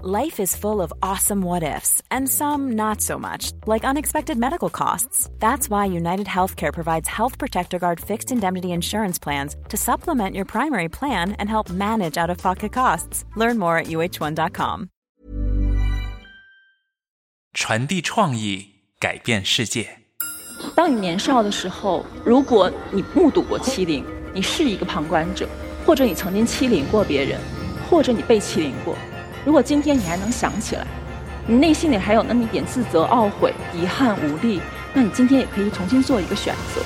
Life is full of awesome what ifs, and some not so much, like unexpected medical costs. That's why United Healthcare provides Health Protector Guard fixed indemnity insurance plans to supplement your primary plan and help manage out of pocket costs. Learn more at uh1.com. 传递创意，改变世界。当你年少的时候，如果你目睹过欺凌，你是一个旁观者，或者你曾经欺凌过别人，或者你被欺凌过。 如果今天你还能想起来，你内心里还有那么一点自责、懊悔、遗憾、无力，那你今天也可以重新做一个选择。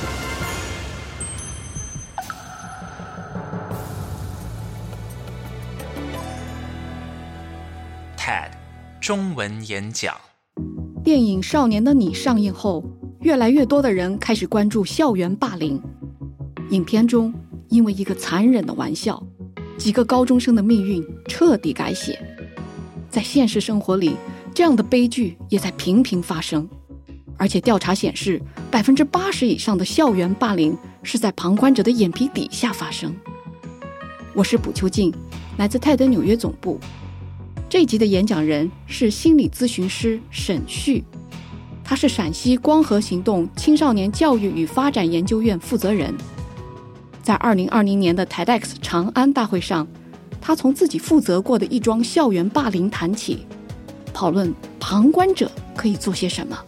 TED 中文演讲。电影《少年的你》上映后，越来越多的人开始关注校园霸凌。影片中，因为一个残忍的玩笑，几个高中生的命运彻底改写。在现实生活里，这样的悲剧也在频频发生，而且调查显示，百分之八十以上的校园霸凌是在旁观者的眼皮底下发生。我是卜秋静，来自泰德纽约总部。这集的演讲人是心理咨询师沈旭，他是陕西光合行动青少年教育与发展研究院负责人。在二零二零年的 TEDx 长安大会上。他从自己负责过的一桩校园霸凌谈起，讨论旁观者可以做些什么。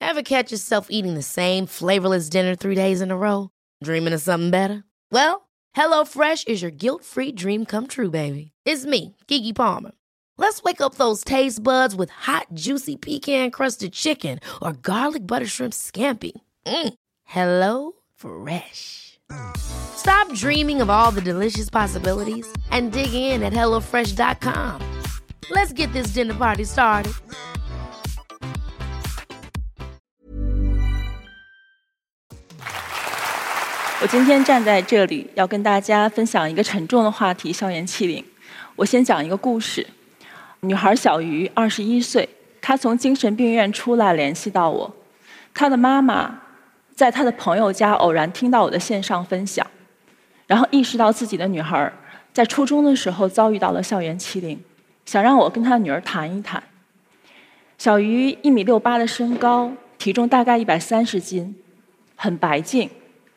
Ever catch yourself eating the same flavorless dinner three days in a row? Dreaming of something better? Well, HelloFresh is your guilt-free dream come true, baby. It's me, Kiki Palmer. Let's wake up those taste buds with hot, juicy pecan-crusted chicken or garlic butter shrimp scampi. Mm. Hello Fresh. Stop dreaming of all the delicious possibilities and dig in at HelloFresh.com. Let's get this dinner party started. 我今天站在这里，要跟大家分享一个沉重的话题——校园欺凌。我先讲一个故事：女孩小鱼，二十一岁，她从精神病院出来，联系到我，她的妈妈。在他的朋友家偶然听到我的线上分享，然后意识到自己的女儿在初中的时候遭遇到了校园欺凌，想让我跟他女儿谈一谈。小鱼一米六八的身高，体重大概一百三十斤，很白净，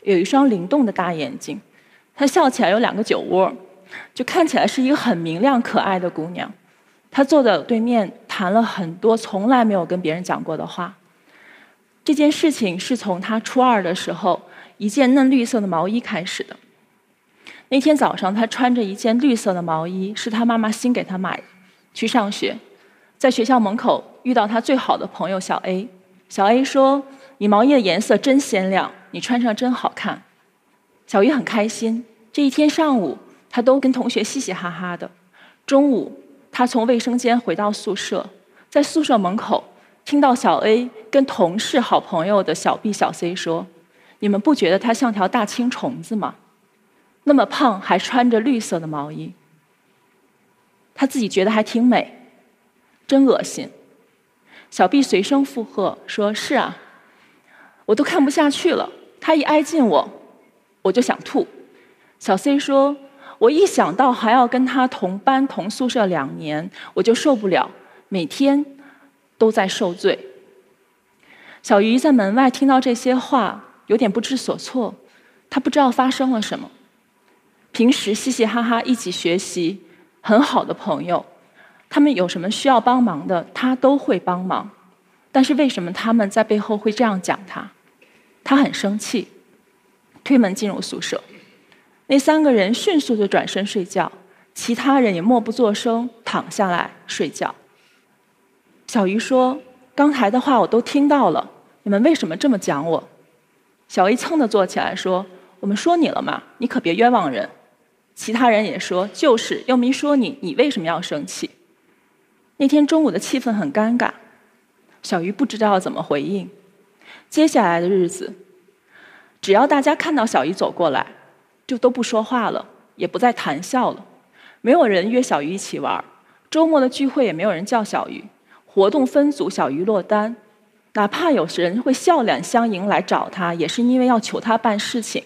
有一双灵动的大眼睛，她笑起来有两个酒窝，就看起来是一个很明亮可爱的姑娘。她坐在我对面，谈了很多从来没有跟别人讲过的话。这件事情是从他初二的时候一件嫩绿色的毛衣开始的。那天早上，他穿着一件绿色的毛衣，是他妈妈新给他买的，去上学。在学校门口遇到他最好的朋友小 A，小 A 说：“你毛衣的颜色真鲜亮，你穿上真好看。”小鱼很开心。这一天上午，他都跟同学嘻嘻哈哈的。中午，他从卫生间回到宿舍，在宿舍门口。听到小 A 跟同事、好朋友的小 B、小 C 说：“你们不觉得他像条大青虫子吗？那么胖，还穿着绿色的毛衣。他自己觉得还挺美，真恶心。”小 B 随声附和说：“是啊，我都看不下去了。他一挨近我，我就想吐。”小 C 说：“我一想到还要跟他同班同宿舍两年，我就受不了，每天。”都在受罪。小鱼在门外听到这些话，有点不知所措。他不知道发生了什么。平时嘻嘻哈哈一起学习，很好的朋友，他们有什么需要帮忙的，他都会帮忙。但是为什么他们在背后会这样讲他？他很生气，推门进入宿舍。那三个人迅速的转身睡觉，其他人也默不作声，躺下来睡觉。小鱼说：“刚才的话我都听到了，你们为什么这么讲我？”小 A 噌的坐起来说：“我们说你了嘛，你可别冤枉人。”其他人也说：“就是，又没说你，你为什么要生气？”那天中午的气氛很尴尬，小鱼不知道怎么回应。接下来的日子，只要大家看到小鱼走过来，就都不说话了，也不再谈笑了。没有人约小鱼一起玩，周末的聚会也没有人叫小鱼。活动分组，小鱼落单。哪怕有人会笑脸相迎来找他，也是因为要求他办事情。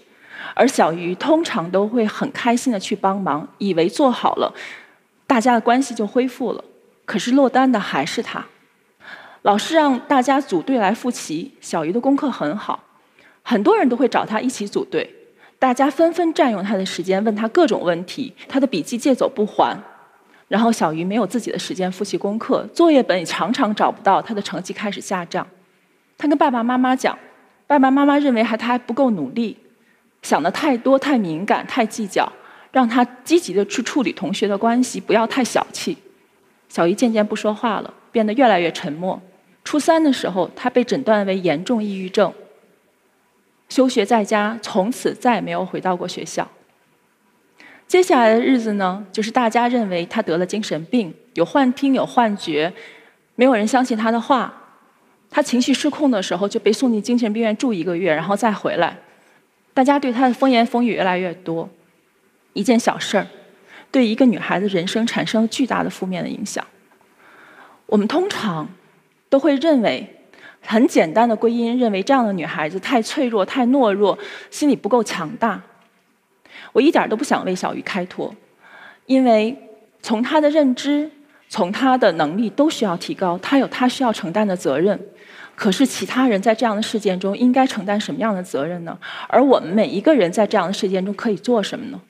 而小鱼通常都会很开心的去帮忙，以为做好了，大家的关系就恢复了。可是落单的还是他。老师让大家组队来复习，小鱼的功课很好，很多人都会找他一起组队。大家纷纷占用他的时间，问他各种问题，他的笔记借走不还。然后小鱼没有自己的时间复习功课，作业本也常常找不到，他的成绩开始下降。他跟爸爸妈妈讲，爸爸妈妈认为还他还不够努力，想的太多、太敏感、太计较，让他积极的去处理同学的关系，不要太小气。小鱼渐渐不说话了，变得越来越沉默。初三的时候，他被诊断为严重抑郁症，休学在家，从此再也没有回到过学校。接下来的日子呢，就是大家认为他得了精神病，有幻听、有幻觉，没有人相信他的话。他情绪失控的时候，就被送进精神病院住一个月，然后再回来。大家对他的风言风语越来越多。一件小事儿，对一个女孩子人生产生了巨大的负面的影响。我们通常都会认为，很简单的归因，认为这样的女孩子太脆弱、太懦弱，心理不够强大。我一点都不想为小鱼开脱，因为从她的认知、从他的能力都需要提高，他有他需要承担的责任。可是其他人在这样的事件中应该承担什么样的责任呢？而我们每一个人在这样的事件中可以做什么呢？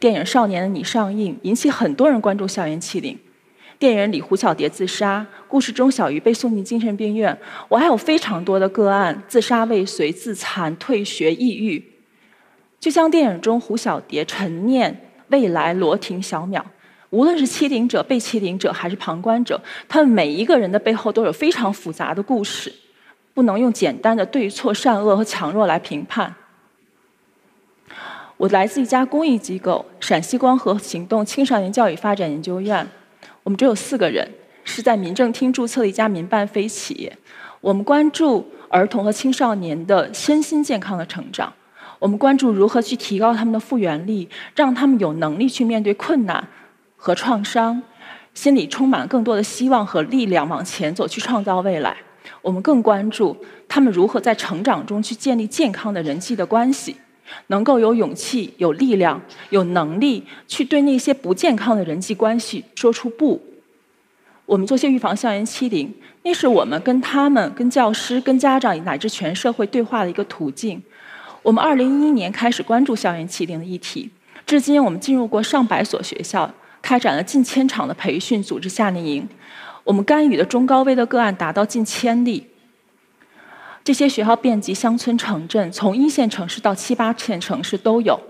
电影《少年的你》上映，引起很多人关注校园欺凌。电影里胡小蝶自杀，故事中小鱼被送进精神病院。我还有非常多的个案：自杀未遂、自残、退学、抑郁。就像电影中胡小蝶、陈念、未来、罗婷、小淼。无论是欺凌者、被欺凌者，还是旁观者，他们每一个人的背后都有非常复杂的故事，不能用简单的对错、善恶和强弱来评判。我来自一家公益机构——陕西光和行动青少年教育发展研究院，我们只有四个人，是在民政厅注册的一家民办非企业。我们关注儿童和青少年的身心健康的成长，我们关注如何去提高他们的复原力，让他们有能力去面对困难。和创伤，心里充满更多的希望和力量往前走，去创造未来。我们更关注他们如何在成长中去建立健康的人际的关系，能够有勇气、有力量、有能力去对那些不健康的人际关系说出不。我们做些预防校园欺凌，那是我们跟他们、跟教师、跟家长乃至全社会对话的一个途径。我们二零一一年开始关注校园欺凌的议题，至今我们进入过上百所学校。开展了近千场的培训，组织夏令营。我们干预的中高危的个案达到近千例。这些学校遍及乡村城镇，从一线城市到七八线城市都有。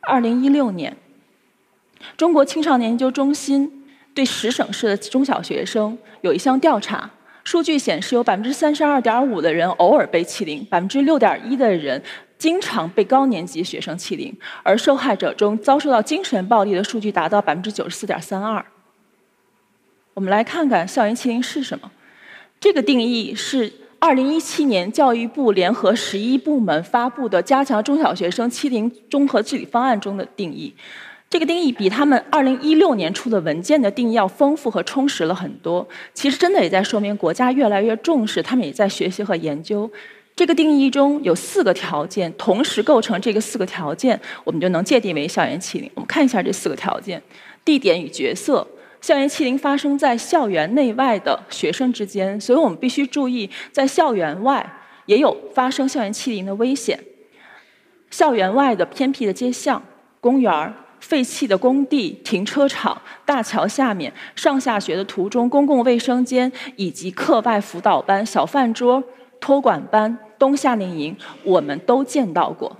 二零一六年，中国青少年研究中心对十省市的中小学生有一项调查，数据显示，有百分之三十二点五的人偶尔被欺凌，百分之六点一的人。经常被高年级学生欺凌，而受害者中遭受到精神暴力的数据达到百分之九十四点三二。我们来看看校园欺凌是什么？这个定义是二零一七年教育部联合十一部门发布的《加强中小学生欺凌综合治理方案》中的定义。这个定义比他们二零一六年出的文件的定义要丰富和充实了很多。其实真的也在说明国家越来越重视，他们也在学习和研究。这个定义中有四个条件，同时构成这个四个条件，我们就能界定为校园欺凌。我们看一下这四个条件：地点与角色，校园欺凌发生在校园内外的学生之间，所以我们必须注意，在校园外也有发生校园欺凌的危险。校园外的偏僻的街巷、公园儿废弃的工地、停车场、大桥下面、上下学的途中、公共卫生间以及课外辅导班、小饭桌。托管班、冬夏令营，我们都见到过，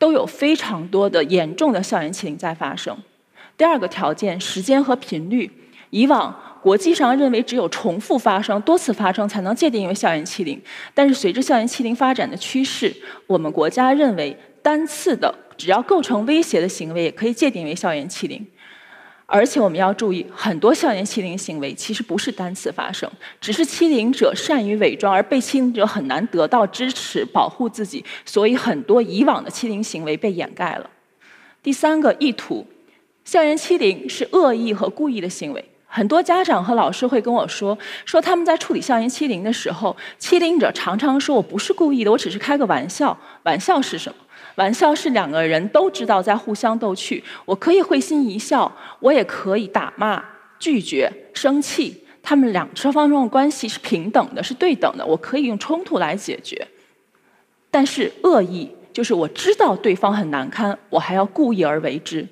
都有非常多的严重的校园欺凌在发生。第二个条件，时间和频率。以往国际上认为只有重复发生、多次发生才能界定为校园欺凌，但是随着校园欺凌发展的趋势，我们国家认为单次的只要构成威胁的行为也可以界定为校园欺凌。而且我们要注意，很多校园欺凌行为其实不是单次发生，只是欺凌者善于伪装，而被欺凌者很难得到支持保护自己，所以很多以往的欺凌行为被掩盖了。第三个意图，校园欺凌是恶意和故意的行为。很多家长和老师会跟我说，说他们在处理校园欺凌的时候，欺凌者常常说我不是故意的，我只是开个玩笑。玩笑是什么？玩笑是两个人都知道在互相逗趣，我可以会心一笑，我也可以打骂、拒绝、生气。他们两双方中的关系是平等的，是对等的，我可以用冲突来解决。但是恶意就是我知道对方很难堪，我还要故意而为之。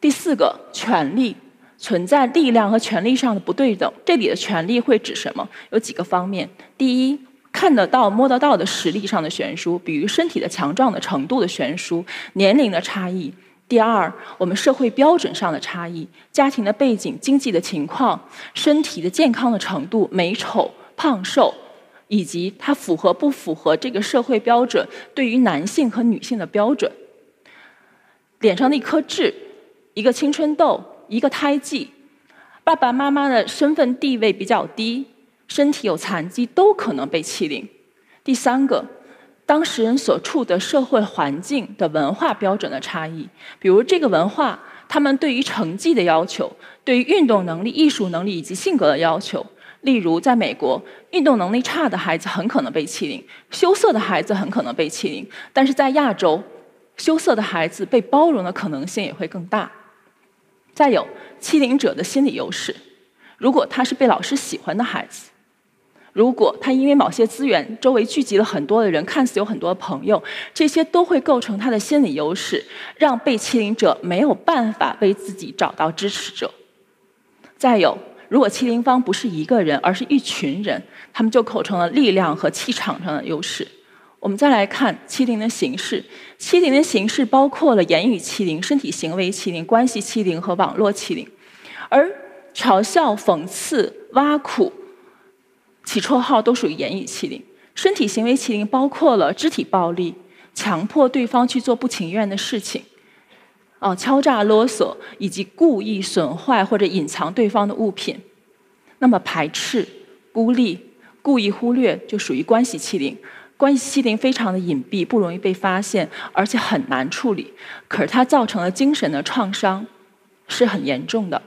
第四个，权力存在力量和权力上的不对等。这里的权力会指什么？有几个方面。第一。看得到、摸得到的实力上的悬殊，比如身体的强壮的程度的悬殊、年龄的差异。第二，我们社会标准上的差异、家庭的背景、经济的情况、身体的健康的程度、美丑、胖瘦，以及它符合不符合这个社会标准对于男性和女性的标准。脸上的一颗痣、一个青春痘、一个胎记，爸爸妈妈的身份地位比较低。身体有残疾都可能被欺凌。第三个，当事人所处的社会环境的文化标准的差异，比如这个文化，他们对于成绩的要求，对于运动能力、艺术能力以及性格的要求。例如，在美国，运动能力差的孩子很可能被欺凌，羞涩的孩子很可能被欺凌。但是在亚洲，羞涩的孩子被包容的可能性也会更大。再有，欺凌者的心理优势，如果他是被老师喜欢的孩子。如果他因为某些资源，周围聚集了很多的人，看似有很多朋友，这些都会构成他的心理优势，让被欺凌者没有办法为自己找到支持者。再有，如果欺凌方不是一个人，而是一群人，他们就构成了力量和气场上的优势。我们再来看欺凌的形式，欺凌的形式包括了言语欺凌、身体行为欺凌、关系欺凌和网络欺凌，而嘲笑、讽刺、挖苦。起绰号都属于言语欺凌，身体行为欺凌包括了肢体暴力，强迫对方去做不情愿的事情，哦，敲诈勒索，以及故意损坏或者隐藏对方的物品。那么排斥、孤立、故意忽略就属于关系欺凌。关系欺凌非常的隐蔽，不容易被发现，而且很难处理。可是它造成了精神的创伤，是很严重的。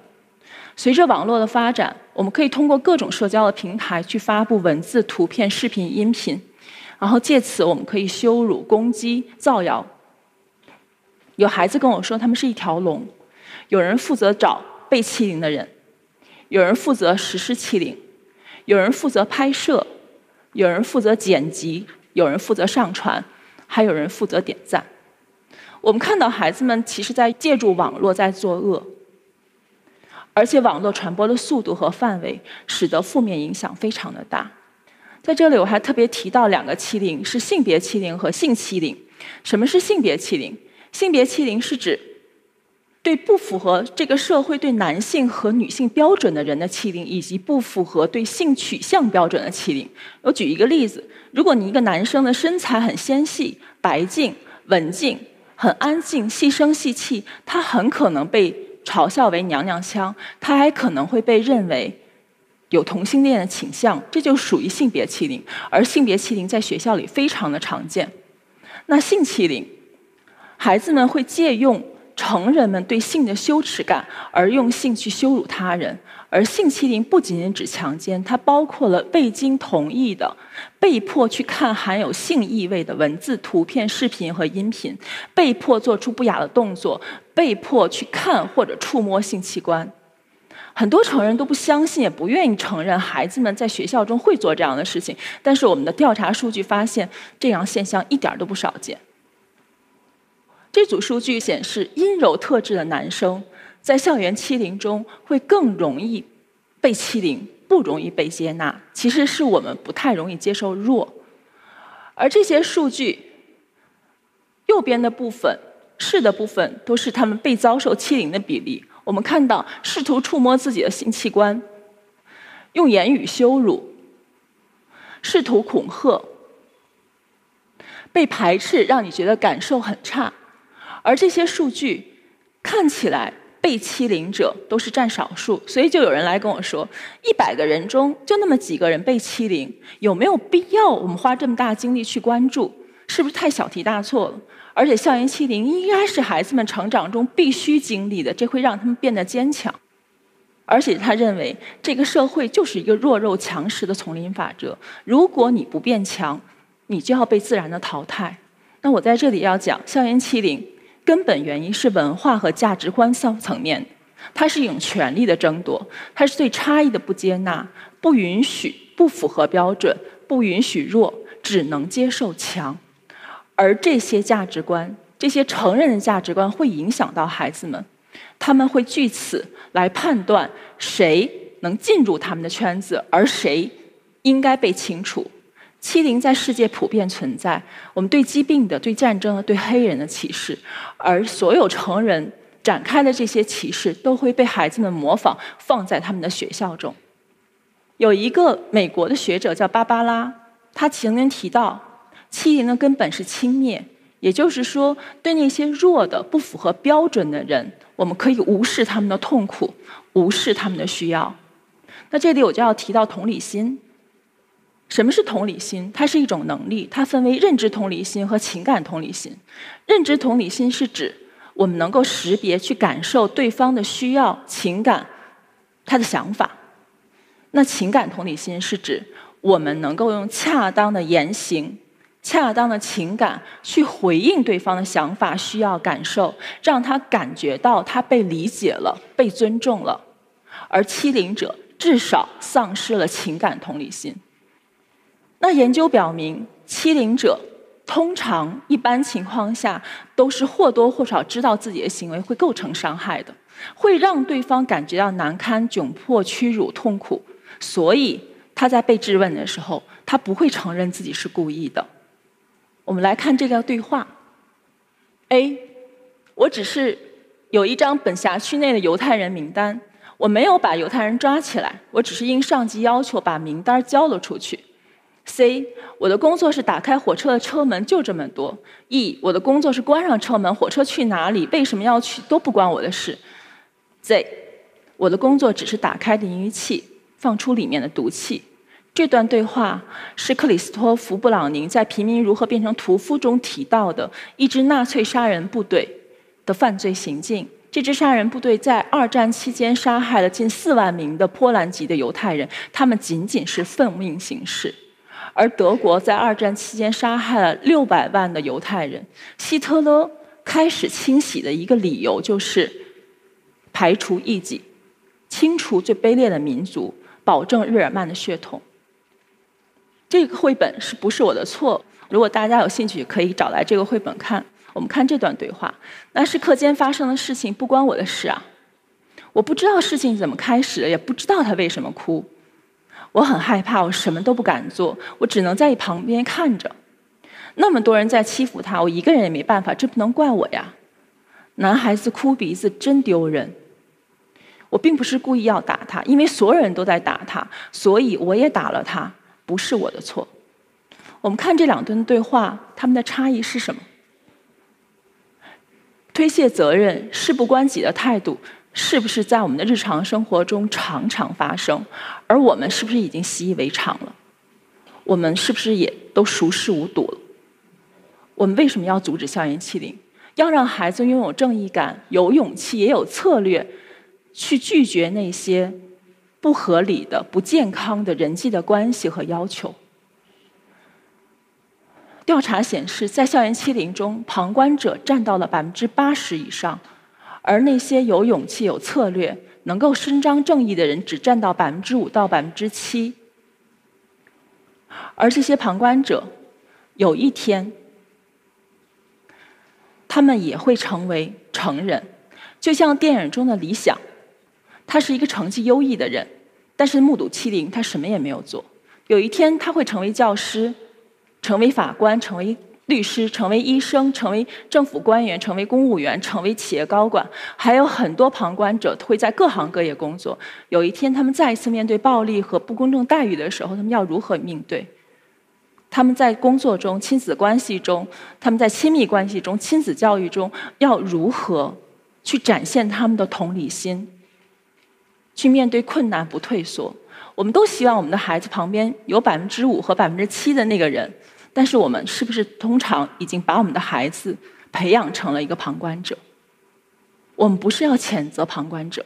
随着网络的发展，我们可以通过各种社交的平台去发布文字、图片、视频、音频，然后借此我们可以羞辱、攻击、造谣。有孩子跟我说，他们是一条龙，有人负责找被欺凌的人，有人负责实施欺凌，有人负责拍摄，有人负责剪辑，有人负责上传，还有人负责点赞。我们看到孩子们其实在借助网络在作恶。而且网络传播的速度和范围，使得负面影响非常的大。在这里，我还特别提到两个欺凌，是性别欺凌和性欺凌。什么是性别欺凌？性别欺凌是指对不符合这个社会对男性和女性标准的人的欺凌，以及不符合对性取向标准的欺凌。我举一个例子：如果你一个男生的身材很纤细、白净、文静、很安静、细声细气，他很可能被。嘲笑为娘娘腔，他还可能会被认为有同性恋的倾向，这就属于性别欺凌。而性别欺凌在学校里非常的常见。那性欺凌，孩子们会借用成人们对性的羞耻感，而用性去羞辱他人。而性欺凌不仅仅指强奸，它包括了未经同意的、被迫去看含有性意味的文字、图片、视频和音频，被迫做出不雅的动作，被迫去看或者触摸性器官。很多成人都不相信，也不愿意承认孩子们在学校中会做这样的事情。但是我们的调查数据发现，这样现象一点都不少见。这组数据显示，阴柔特质的男生。在校园欺凌中，会更容易被欺凌，不容易被接纳。其实是我们不太容易接受弱，而这些数据右边的部分是的部分，都是他们被遭受欺凌的比例。我们看到，试图触摸自己的性器官，用言语羞辱，试图恐吓，被排斥，让你觉得感受很差。而这些数据看起来。被欺凌者都是占少数，所以就有人来跟我说：一百个人中就那么几个人被欺凌，有没有必要我们花这么大精力去关注？是不是太小题大做了？而且校园欺凌应该是孩子们成长中必须经历的，这会让他们变得坚强。而且他认为这个社会就是一个弱肉强食的丛林法则，如果你不变强，你就要被自然的淘汰。那我在这里要讲校园欺凌，根本原因是文化和价值观层层面，它是一种权力的争夺，它是对差异的不接纳，不允许不符合标准，不允许弱，只能接受强，而这些价值观，这些成人的价值观会影响到孩子们，他们会据此来判断谁能进入他们的圈子，而谁应该被清除。欺凌在世界普遍存在，我们对疾病的、对战争的、对黑人的歧视，而所有成人展开的这些歧视，都会被孩子们模仿，放在他们的学校中。有一个美国的学者叫芭芭拉，他曾经提到，欺凌的根本是轻蔑，也就是说，对那些弱的、不符合标准的人，我们可以无视他们的痛苦，无视他们的需要。那这里我就要提到同理心。什么是同理心？它是一种能力，它分为认知同理心和情感同理心。认知同理心是指我们能够识别、去感受对方的需要、情感、他的想法。那情感同理心是指我们能够用恰当的言行、恰当的情感去回应对方的想法、需要、感受，让他感觉到他被理解了、被尊重了。而欺凌者至少丧失了情感同理心。那研究表明，欺凌者通常一般情况下都是或多或少知道自己的行为会构成伤害的，会让对方感觉到难堪、窘迫、屈辱、痛苦，所以他在被质问的时候，他不会承认自己是故意的。我们来看这个对话：A，我只是有一张本辖区内的犹太人名单，我没有把犹太人抓起来，我只是应上级要求把名单交了出去。C，我的工作是打开火车的车门，就这么多。E，我的工作是关上车门，火车去哪里，为什么要去，都不关我的事。Z，我的工作只是打开淋浴器，放出里面的毒气。这段对话是克里斯托弗·布朗宁在《平民如何变成屠夫》中提到的一支纳粹杀人部队的犯罪行径。这支杀人部队在二战期间杀害了近四万名的波兰籍的犹太人，他们仅仅是奉命行事。而德国在二战期间杀害了六百万的犹太人，希特勒开始清洗的一个理由就是排除异己，清除最卑劣的民族，保证日耳曼的血统。这个绘本是不是我的错？如果大家有兴趣，可以找来这个绘本看。我们看这段对话，那是课间发生的事情，不关我的事啊！我不知道事情怎么开始，也不知道他为什么哭。我很害怕，我什么都不敢做，我只能在旁边看着。那么多人在欺负他，我一个人也没办法，这不能怪我呀。男孩子哭鼻子真丢人。我并不是故意要打他，因为所有人都在打他，所以我也打了他，不是我的错。我们看这两段对话，他们的差异是什么？推卸责任、事不关己的态度。是不是在我们的日常生活中常常发生？而我们是不是已经习以为常了？我们是不是也都熟视无睹了？我们为什么要阻止校园欺凌？要让孩子拥有正义感、有勇气、也有策略，去拒绝那些不合理的、不健康的人际的关系和要求？调查显示，在校园欺凌中，旁观者占到了百分之八十以上。而那些有勇气、有策略、能够伸张正义的人，只占到百分之五到百分之七。而这些旁观者，有一天，他们也会成为成人。就像电影中的理想，他是一个成绩优异的人，但是目睹欺凌，他什么也没有做。有一天，他会成为教师，成为法官，成为。律师成为医生，成为政府官员，成为公务员，成为企业高管，还有很多旁观者会在各行各业工作。有一天，他们再一次面对暴力和不公正待遇的时候，他们要如何应对？他们在工作中、亲子关系中，他们在亲密关系中、亲子教育中，要如何去展现他们的同理心？去面对困难不退缩。我们都希望我们的孩子旁边有百分之五和百分之七的那个人。但是我们是不是通常已经把我们的孩子培养成了一个旁观者？我们不是要谴责旁观者，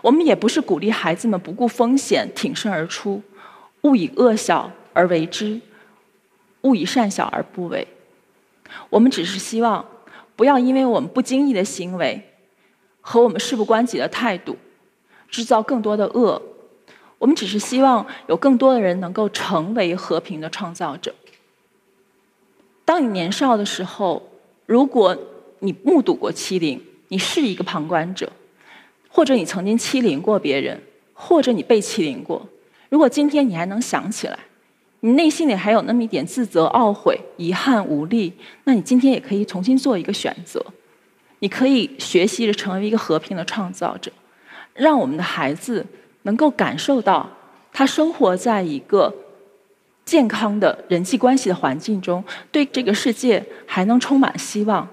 我们也不是鼓励孩子们不顾风险挺身而出，勿以恶小而为之，勿以善小而不为。我们只是希望，不要因为我们不经意的行为和我们事不关己的态度，制造更多的恶。我们只是希望有更多的人能够成为和平的创造者。当你年少的时候，如果你目睹过欺凌，你是一个旁观者，或者你曾经欺凌过别人，或者你被欺凌过。如果今天你还能想起来，你内心里还有那么一点自责、懊悔、遗憾、无力，那你今天也可以重新做一个选择。你可以学习着成为一个和平的创造者，让我们的孩子能够感受到他生活在一个健康的人际关系的环境中，对这个世界还能充满希望。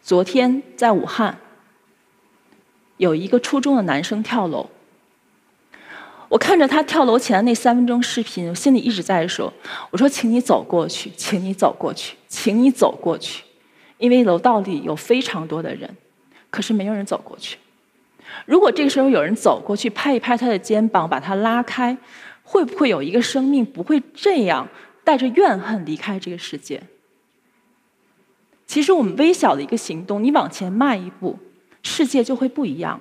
昨天在武汉，有一个初中的男生跳楼。我看着他跳楼前的那三分钟视频，我心里一直在说：“我说，请你走过去，请你走过去，请你走过去，因为楼道里有非常多的人，可是没有人走过去。如果这个时候有人走过去，拍一拍他的肩膀，把他拉开，会不会有一个生命不会这样带着怨恨离开这个世界？其实，我们微小的一个行动，你往前迈一步，世界就会不一样。”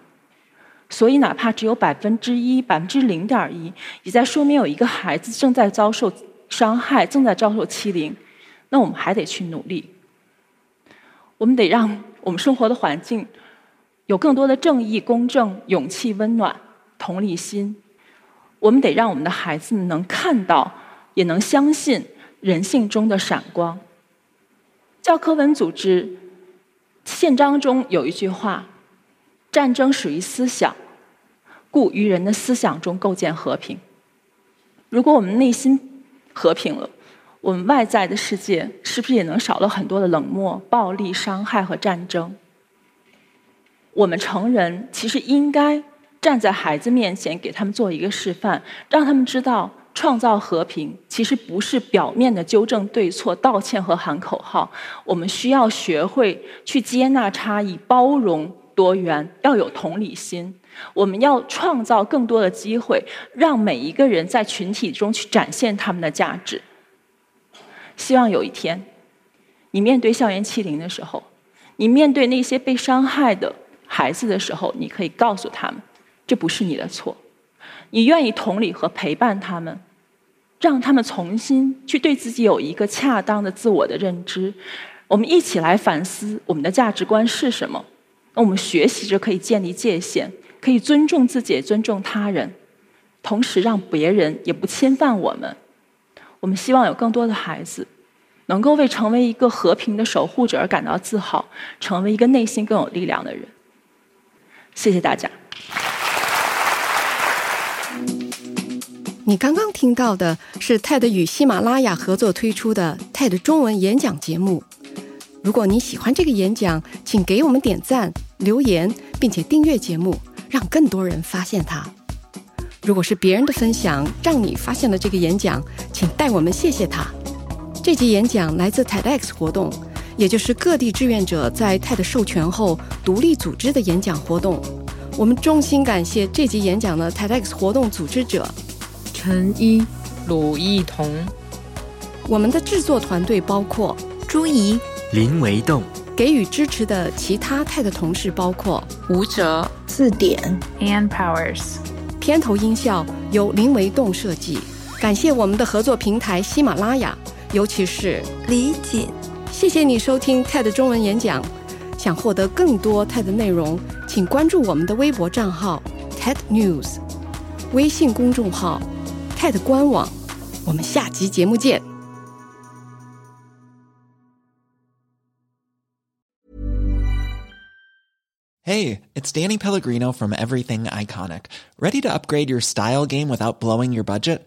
所以，哪怕只有百分之一、百分之零点一，也在说明有一个孩子正在遭受伤害，正在遭受欺凌。那我们还得去努力，我们得让我们生活的环境有更多的正义、公正、勇气、温暖、同理心。我们得让我们的孩子们能看到，也能相信人性中的闪光。教科文组织宪章中有一句话。战争属于思想，故于人的思想中构建和平。如果我们内心和平了，我们外在的世界是不是也能少了很多的冷漠、暴力、伤害和战争？我们成人其实应该站在孩子面前，给他们做一个示范，让他们知道创造和平其实不是表面的纠正对错、道歉和喊口号。我们需要学会去接纳差异，包容。多元要有同理心，我们要创造更多的机会，让每一个人在群体中去展现他们的价值。希望有一天，你面对校园欺凌的时候，你面对那些被伤害的孩子的时候，你可以告诉他们，这不是你的错。你愿意同理和陪伴他们，让他们重新去对自己有一个恰当的自我的认知。我们一起来反思我们的价值观是什么。那我们学习着可以建立界限，可以尊重自己，尊重他人，同时让别人也不侵犯我们。我们希望有更多的孩子能够为成为一个和平的守护者而感到自豪，成为一个内心更有力量的人。谢谢大家。你刚刚听到的是 TED 与喜马拉雅合作推出的 TED 中文演讲节目。如果你喜欢这个演讲，请给我们点赞。留言，并且订阅节目，让更多人发现它。如果是别人的分享让你发现了这个演讲，请代我们谢谢他。这集演讲来自 TEDx 活动，也就是各地志愿者在 TED 授权后独立组织的演讲活动。我们衷心感谢这集演讲的 TEDx 活动组织者陈一、鲁艺彤。我们的制作团队包括朱怡、林维栋。给予支持的其他 TED 同事包括吴哲、字典、Ann Powers。片头音效由林维栋设计。感谢我们的合作平台喜马拉雅，尤其是李锦。谢谢你收听 TED 中文演讲。想获得更多 TED 内容，请关注我们的微博账号 TED News，微信公众号 TED 官网。我们下集节目见。Hey, it's Danny Pellegrino from Everything Iconic. Ready to upgrade your style game without blowing your budget?